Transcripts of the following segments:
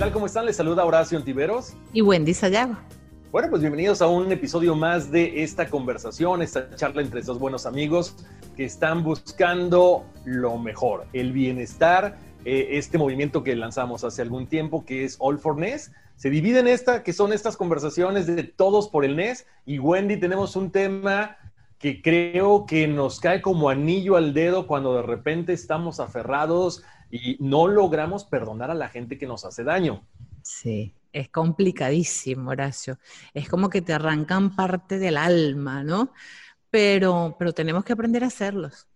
Tal? ¿Cómo están? Les saluda Horacio Antiveros. Y Wendy Sayago. Bueno, pues bienvenidos a un episodio más de esta conversación, esta charla entre dos buenos amigos que están buscando lo mejor, el bienestar, eh, este movimiento que lanzamos hace algún tiempo que es All for NES. Se divide en esta, que son estas conversaciones de todos por el NES. Y Wendy, tenemos un tema que creo que nos cae como anillo al dedo cuando de repente estamos aferrados y no logramos perdonar a la gente que nos hace daño. Sí, es complicadísimo, Horacio. Es como que te arrancan parte del alma, ¿no? Pero, pero tenemos que aprender a hacerlos.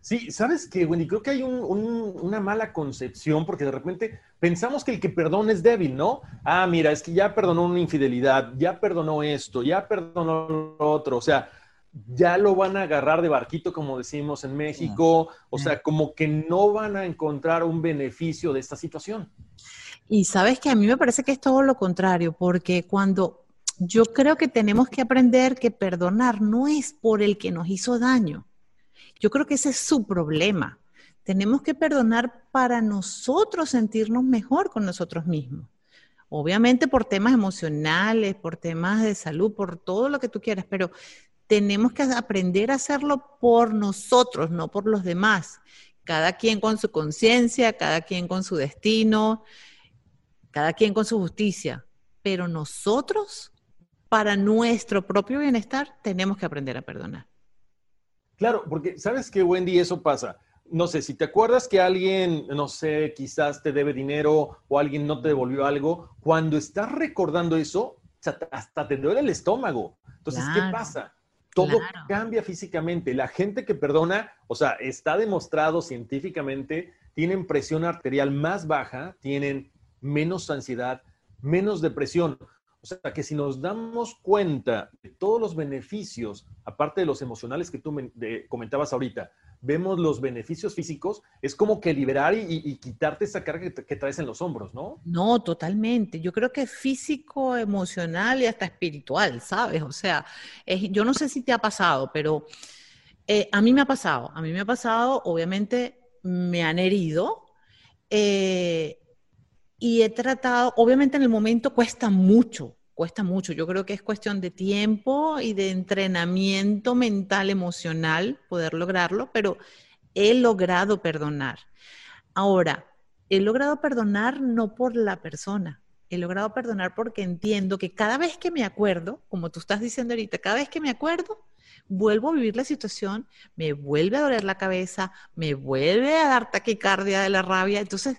Sí, sabes que, Wendy, creo que hay una mala concepción porque de repente pensamos que el que perdona es débil, ¿no? Ah, mira, es que ya perdonó una infidelidad, ya perdonó esto, ya perdonó lo otro. O sea, ya lo van a agarrar de barquito, como decimos en México, o sea, como que no van a encontrar un beneficio de esta situación. Y sabes que a mí me parece que es todo lo contrario, porque cuando yo creo que tenemos que aprender que perdonar no es por el que nos hizo daño. Yo creo que ese es su problema. Tenemos que perdonar para nosotros sentirnos mejor con nosotros mismos. Obviamente por temas emocionales, por temas de salud, por todo lo que tú quieras, pero tenemos que aprender a hacerlo por nosotros, no por los demás. Cada quien con su conciencia, cada quien con su destino, cada quien con su justicia. Pero nosotros, para nuestro propio bienestar, tenemos que aprender a perdonar. Claro, porque sabes que Wendy, eso pasa. No sé, si te acuerdas que alguien, no sé, quizás te debe dinero o alguien no te devolvió algo, cuando estás recordando eso, hasta te duele el estómago. Entonces, ¿qué pasa? Todo cambia físicamente. La gente que perdona, o sea, está demostrado científicamente, tienen presión arterial más baja, tienen menos ansiedad, menos depresión. O sea, que si nos damos cuenta de todos los beneficios, aparte de los emocionales que tú me, comentabas ahorita, vemos los beneficios físicos, es como que liberar y, quitarte esa carga que, traes en los hombros, ¿no? No, totalmente. Yo creo que es físico, emocional y hasta espiritual, ¿sabes? O sea, yo no sé si te ha pasado, pero eh, a mí me ha pasado. A mí me ha pasado, obviamente me han herido. Eh, y he tratado, obviamente en el momento cuesta mucho, cuesta mucho. Yo creo que es cuestión de tiempo y de entrenamiento mental, emocional, poder lograrlo, pero he logrado perdonar. Ahora, he logrado perdonar no por la persona, he logrado perdonar porque entiendo que cada vez que me acuerdo, como tú estás diciendo ahorita, cada vez que me acuerdo, vuelvo a vivir la situación, me vuelve a doler la cabeza, me vuelve a dar taquicardia de la rabia. Entonces,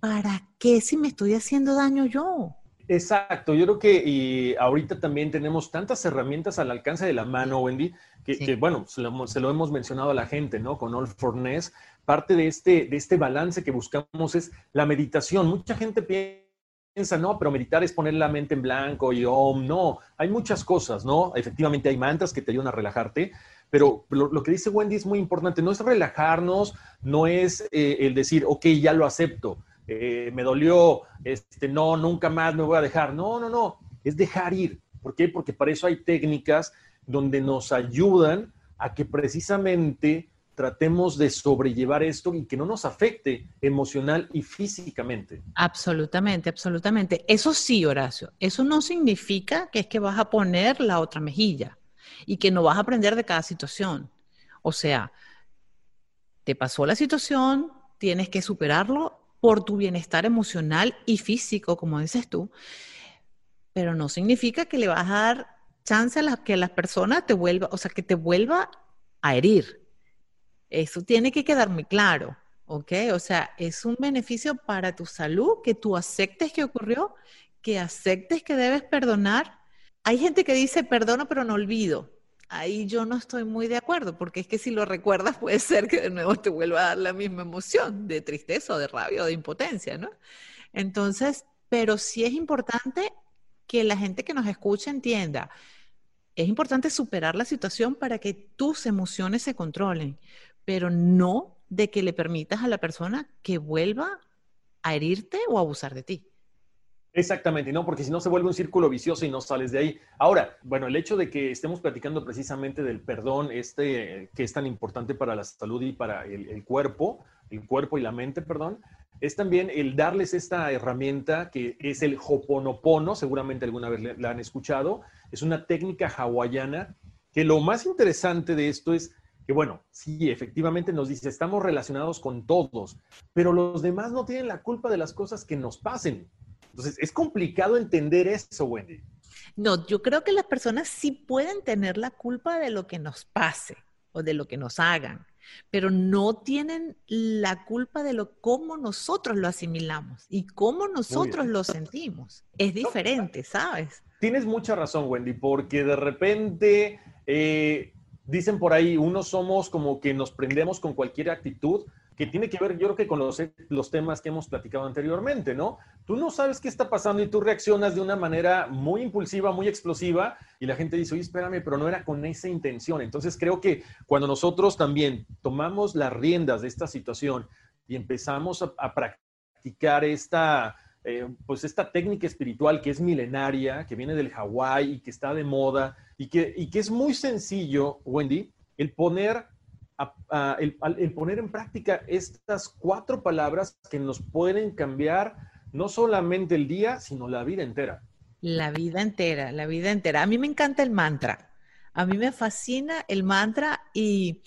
¿para qué si me estoy haciendo daño yo? Exacto, yo creo que y ahorita también tenemos tantas herramientas al alcance de la mano, Wendy, que, bueno, se lo, hemos mencionado a la gente, ¿no? Con All for Ness, parte de este, de este balance que buscamos es la meditación. Mucha gente piensa, no, pero meditar es poner la mente en blanco y oh, no, hay muchas cosas, ¿no? Efectivamente hay mantras que te ayudan a relajarte, pero lo, que dice Wendy es muy importante, no es relajarnos, no es eh, el decir, ok, ya lo acepto, eh, me dolió, este, no, nunca más me voy a dejar. No, no, no. es dejar ir. ¿Por qué? Porque para eso hay técnicas donde nos ayudan a que precisamente tratemos de sobrellevar esto y que no nos afecte emocional y físicamente. Absolutamente, absolutamente. Eso sí, Horacio, eso no significa que es que vas a poner la otra mejilla y que no vas a aprender de cada situación. O sea, te pasó la situación, tienes que superarlo por tu bienestar emocional y físico, como dices tú, pero no significa que le vas a dar chance a que la persona te vuelva, o sea, que te vuelva a herir. Eso tiene que quedar muy claro, ¿ok? O sea, es un beneficio para tu salud que tú aceptes que ocurrió, que aceptes que debes perdonar. Hay gente que dice perdono pero no olvido. Ahí yo no estoy muy de acuerdo, porque es que si lo recuerdas puede ser que de nuevo te vuelva a dar la misma emoción de tristeza o de rabia o de impotencia, ¿no? Entonces, pero sí es importante que la gente que nos escucha entienda, es importante superar la situación para que tus emociones se controlen, pero no de que le permitas a la persona que vuelva a herirte o a abusar de ti. Exactamente, no, porque si no se vuelve un círculo vicioso y no sales de ahí. Ahora, bueno, el hecho de que estemos platicando precisamente del perdón, este que es tan importante para la salud y para el, cuerpo, el cuerpo y la mente, perdón, es también el darles esta herramienta que es el Hoponopono, seguramente alguna vez la han escuchado, es una técnica hawaiana que lo más interesante de esto es que bueno, sí, efectivamente nos dice, estamos relacionados con todos, pero los demás no tienen la culpa de las cosas que nos pasen. Entonces, es complicado entender eso, Wendy. No, yo creo que las personas sí pueden tener la culpa de lo que nos pase o de lo que nos hagan, pero no tienen la culpa de lo cómo nosotros lo asimilamos y cómo nosotros lo sentimos. Es diferente, ¿sabes? Tienes mucha razón, Wendy, porque de repente eh, dicen por ahí, unos somos como que nos prendemos con cualquier actitud, que tiene que ver, yo creo que con los, los temas que hemos platicado anteriormente, ¿no? Tú no sabes qué está pasando y tú reaccionas de una manera muy impulsiva, muy explosiva, y la gente dice, oye, espérame, pero no era con esa intención. Entonces creo que cuando nosotros también tomamos las riendas de esta situación y empezamos a, practicar esta, eh, pues esta técnica espiritual que es milenaria, que viene del Hawái y que está de moda, y que, y que es muy sencillo, Wendy, el poner el, poner en práctica estas cuatro palabras que nos pueden cambiar no solamente el día, sino la vida entera. La vida entera, la vida entera. A mí me encanta el mantra. A mí me fascina el mantra y,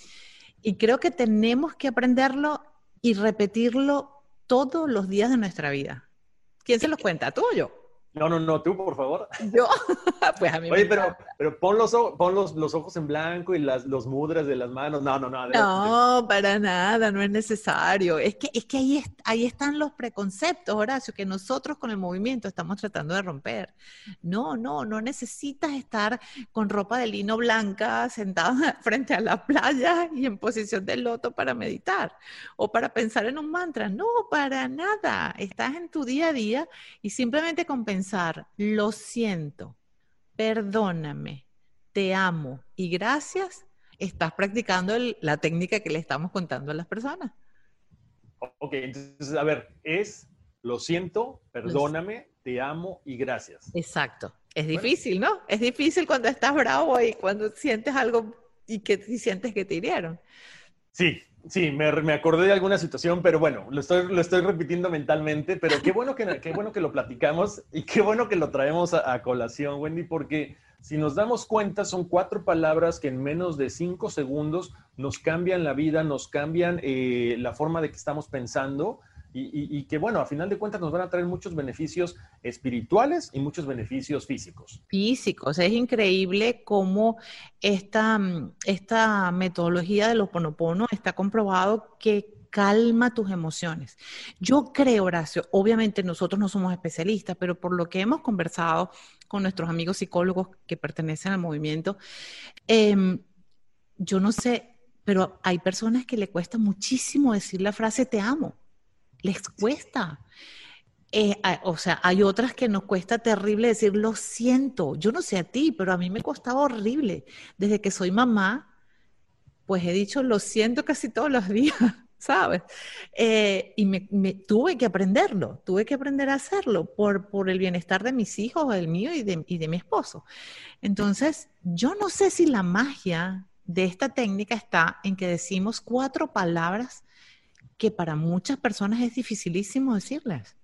y creo que tenemos que aprenderlo y repetirlo todos los días de nuestra vida. ¿Quién se los cuenta? ¿Tú o yo? No, no, no, tú, por favor. Yo, pues a mí Oye, pero, pero pon, los, pon los, los, ojos en blanco y las, los mudras de las manos. No, no, no. No, para nada, no es necesario. Es que, es que ahí, ahí están los preconceptos, Horacio, que nosotros con el movimiento estamos tratando de romper. No, no, no necesitas estar con ropa de lino blanca sentado frente a la playa y en posición de loto para meditar o para pensar en un mantra. No, para nada. Estás en tu día a día y simplemente con pensar, lo siento, perdóname, te amo y gracias, estás practicando la técnica que le estamos contando a las personas. Ok, entonces, a ver, es lo siento, perdóname, te amo y gracias. Exacto. Es difícil, ¿no? Es difícil cuando estás bravo y cuando sientes algo y que sientes que te hirieron. Sí, Sí, me, me, acordé de alguna situación, pero bueno, lo estoy, lo estoy repitiendo mentalmente, pero qué bueno que, qué bueno que lo platicamos y qué bueno que lo traemos a, colación, Wendy, porque si nos damos cuenta, son cuatro palabras que en menos de cinco segundos nos cambian la vida, nos cambian eh, la forma de que estamos pensando y, que, bueno, a final de cuentas nos van a traer muchos beneficios espirituales y muchos beneficios físicos. Físicos. Es increíble cómo esta, mm, esta metodología de los ponopono está comprobado que calma tus emociones. Yo creo, Horacio, obviamente nosotros no somos especialistas, pero por lo que hemos conversado con nuestros amigos psicólogos que pertenecen al movimiento, em, yo no sé, pero hay personas que le cuesta muchísimo decir la frase te amo les cuesta. Eh, o sea, hay otras que nos cuesta terrible decir lo siento. Yo no sé a ti, pero a mí me costaba horrible. Desde que soy mamá, pues he dicho lo siento casi todos los días. ¿sabes? Eh, y me, tuve que aprenderlo, tuve que aprender a hacerlo por, por el bienestar de mis hijos, el mío y de, y de mi esposo. Entonces, yo no sé si la magia de esta técnica está en que decimos cuatro palabras que para muchas personas es dificilísimo decirlas.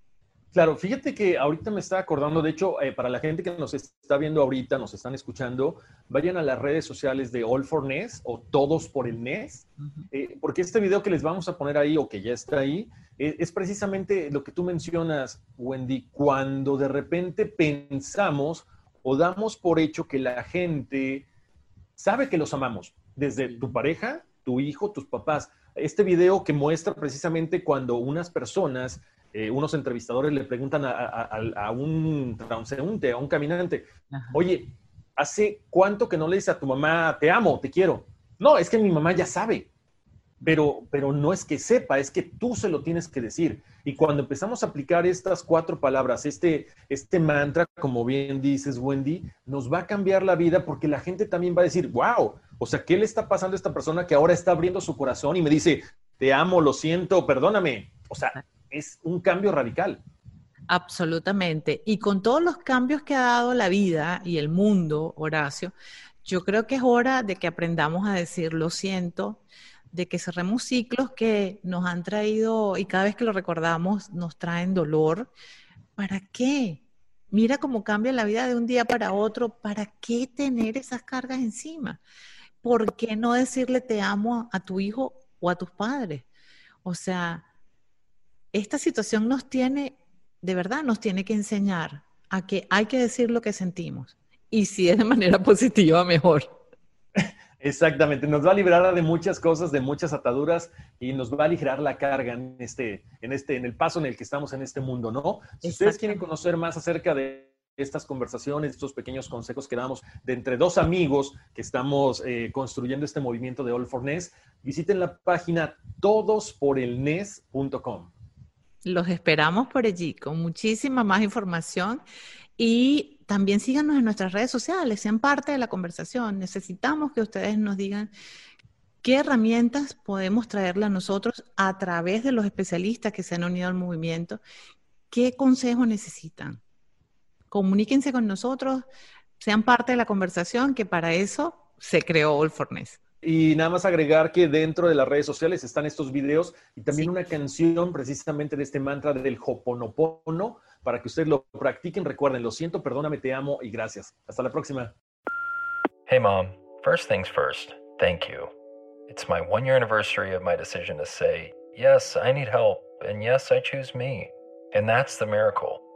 Claro, fíjate que ahorita me está acordando, de hecho, eh, para la gente que nos está viendo ahorita, nos están escuchando, vayan a las redes sociales de All for NES o Todos por el NES, eh, porque este video que les vamos a poner ahí o que ya está ahí, eh, es precisamente lo que tú mencionas, Wendy, cuando de repente pensamos o damos por hecho que la gente sabe que los amamos, desde tu pareja, tu hijo, tus papás. Este video que muestra precisamente cuando unas personas eh, unos entrevistadores le preguntan a, un transeúnte, a un caminante, oye, ¿hace cuánto que no le dices a tu mamá, te amo, te quiero? No, es que mi mamá ya sabe, pero, pero no es que sepa, es que tú se lo tienes que decir. Y cuando empezamos a aplicar estas cuatro palabras, este, este mantra, como bien dices, Wendy, nos va a cambiar la vida porque la gente también va a decir, wow, o sea, ¿qué le está pasando a esta persona que ahora está abriendo su corazón y me dice, te amo, lo siento, perdóname? O sea, es un cambio radical. Absolutamente. Y con todos los cambios que ha dado la vida y el mundo, Horacio, yo creo que es hora de que aprendamos a decir lo siento, de que cerremos ciclos que nos han traído y cada vez que lo recordamos nos traen dolor. ¿Para qué? Mira cómo cambia la vida de un día para otro. ¿Para qué tener esas cargas encima? ¿Por qué no decirle te amo a tu hijo o a tus padres? O sea, esta situación nos tiene, de verdad, nos tiene que enseñar a que hay que decir lo que sentimos. Y si es de manera positiva, mejor. Exactamente, nos va a liberar de muchas cosas, de muchas ataduras y nos va a aligerar la carga en este, en este, en el paso en el que estamos en este mundo, ¿no? Si ustedes quieren conocer más acerca de estas conversaciones, estos pequeños consejos que damos de entre dos amigos que estamos eh, construyendo este movimiento de All for NES, visiten la página todosporelnes.com. Los esperamos por allí con muchísima más información y también síganos en nuestras redes sociales, sean parte de la conversación. Necesitamos que ustedes nos digan qué herramientas podemos traerle a nosotros a través de los especialistas que se han unido al movimiento, qué consejos necesitan. Comuníquense con nosotros, sean parte de la conversación, que para eso se creó All Forness. Y nada más agregar que dentro de las redes sociales están estos videos y también una canción precisamente de este mantra del Hoponopono para que ustedes lo practiquen. Recuerden, lo siento, perdóname, te amo y gracias. Hasta la próxima. Hey mom, first things first, thank you. It's my one year anniversary of my decision to say, yes, I need help, and yes, I choose me. And that's the miracle.